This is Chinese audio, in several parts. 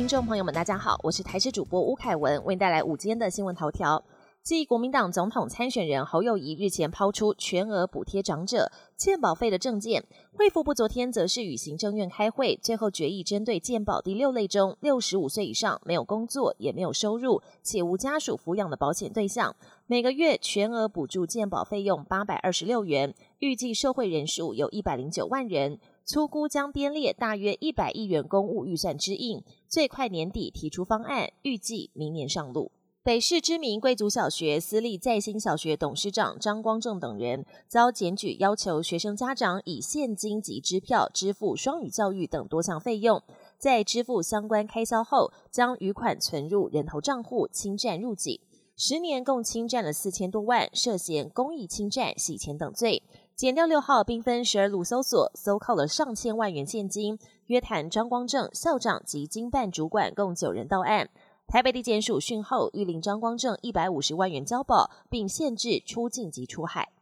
听众朋友们，大家好，我是台视主播吴凯文，为您带来午间的新闻头条。继国民党总统参选人侯友谊日前抛出全额补贴长者健保费的政见，卫福部昨天则是与行政院开会，最后决议针对健保第六类中六十五岁以上没有工作也没有收入且无家属抚养的保险对象，每个月全额补助健保费用八百二十六元，预计受惠人数有一百零九万人，粗估将编列大约一百亿元公务预算之应，最快年底提出方案，预计明年上路。北市知名贵族小学私立在新小学董事长张光正等人遭检举，要求学生家长以现金及支票支付双语教育等多项费用，在支付相关开销后，将余款存入人头账户，侵占入籍，十年共侵占了四千多万，涉嫌公益侵占、洗钱等罪。检调六号兵分十二路搜索，搜扣了上千万元现金，约谈张光正校长及经办主管共九人到案。台北地检署讯后，谕令张光正一百五十万元交保，并限制出境及出海。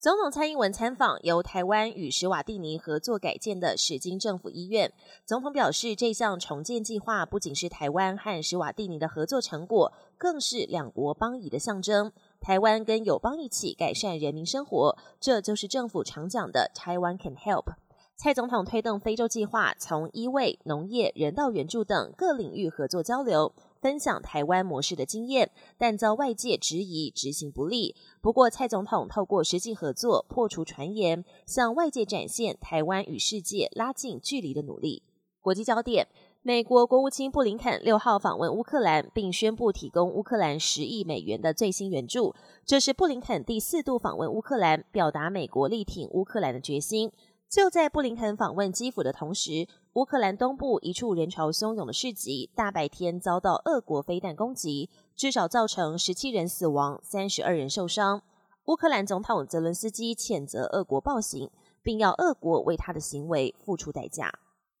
总统蔡英文参访由台湾与史瓦蒂尼合作改建的史金政府医院。总统表示，这项重建计划不仅是台湾和史瓦蒂尼的合作成果，更是两国邦谊的象征。台湾跟友邦一起改善人民生活，这就是政府常讲的“台湾 can help”。蔡总统推动非洲计划，从医卫、农业、人道援助等各领域合作交流。分享台湾模式的经验，但遭外界质疑执行不力。不过，蔡总统透过实际合作破除传言，向外界展现台湾与世界拉近距离的努力。国际焦点：美国国务卿布林肯六号访问乌克兰，并宣布提供乌克兰十亿美元的最新援助。这是布林肯第四度访问乌克兰，表达美国力挺乌克兰的决心。就在布林肯访问基辅的同时，乌克兰东部一处人潮汹涌的市集，大白天遭到俄国飞弹攻击，至少造成十七人死亡、三十二人受伤。乌克兰总统泽伦斯基谴责俄国暴行，并要俄国为他的行为付出代价。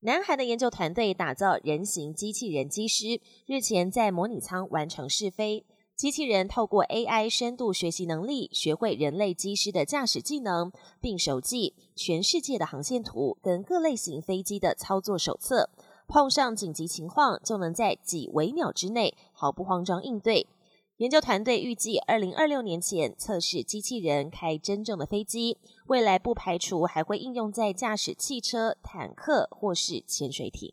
南韩的研究团队打造人形机器人机师，日前在模拟舱完成试飞。机器人透过 AI 深度学习能力，学会人类机师的驾驶技能，并熟记全世界的航线图跟各类型飞机的操作手册。碰上紧急情况，就能在几微秒之内毫不慌张应对。研究团队预计，二零二六年前测试机器人开真正的飞机，未来不排除还会应用在驾驶汽车、坦克或是潜水艇。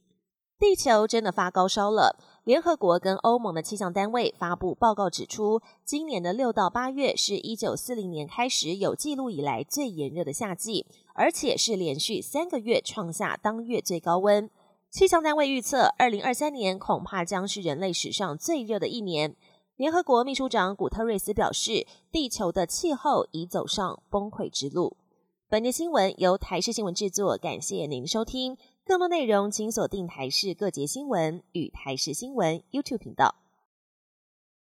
地球真的发高烧了。联合国跟欧盟的气象单位发布报告指出，今年的六到八月是一九四零年开始有记录以来最炎热的夏季，而且是连续三个月创下当月最高温。气象单位预测，二零二三年恐怕将是人类史上最热的一年。联合国秘书长古特瑞斯表示，地球的气候已走上崩溃之路。本节新闻由台视新闻制作，感谢您收听。更多内容，请锁定台视各节新闻与台视新闻 YouTube 频道。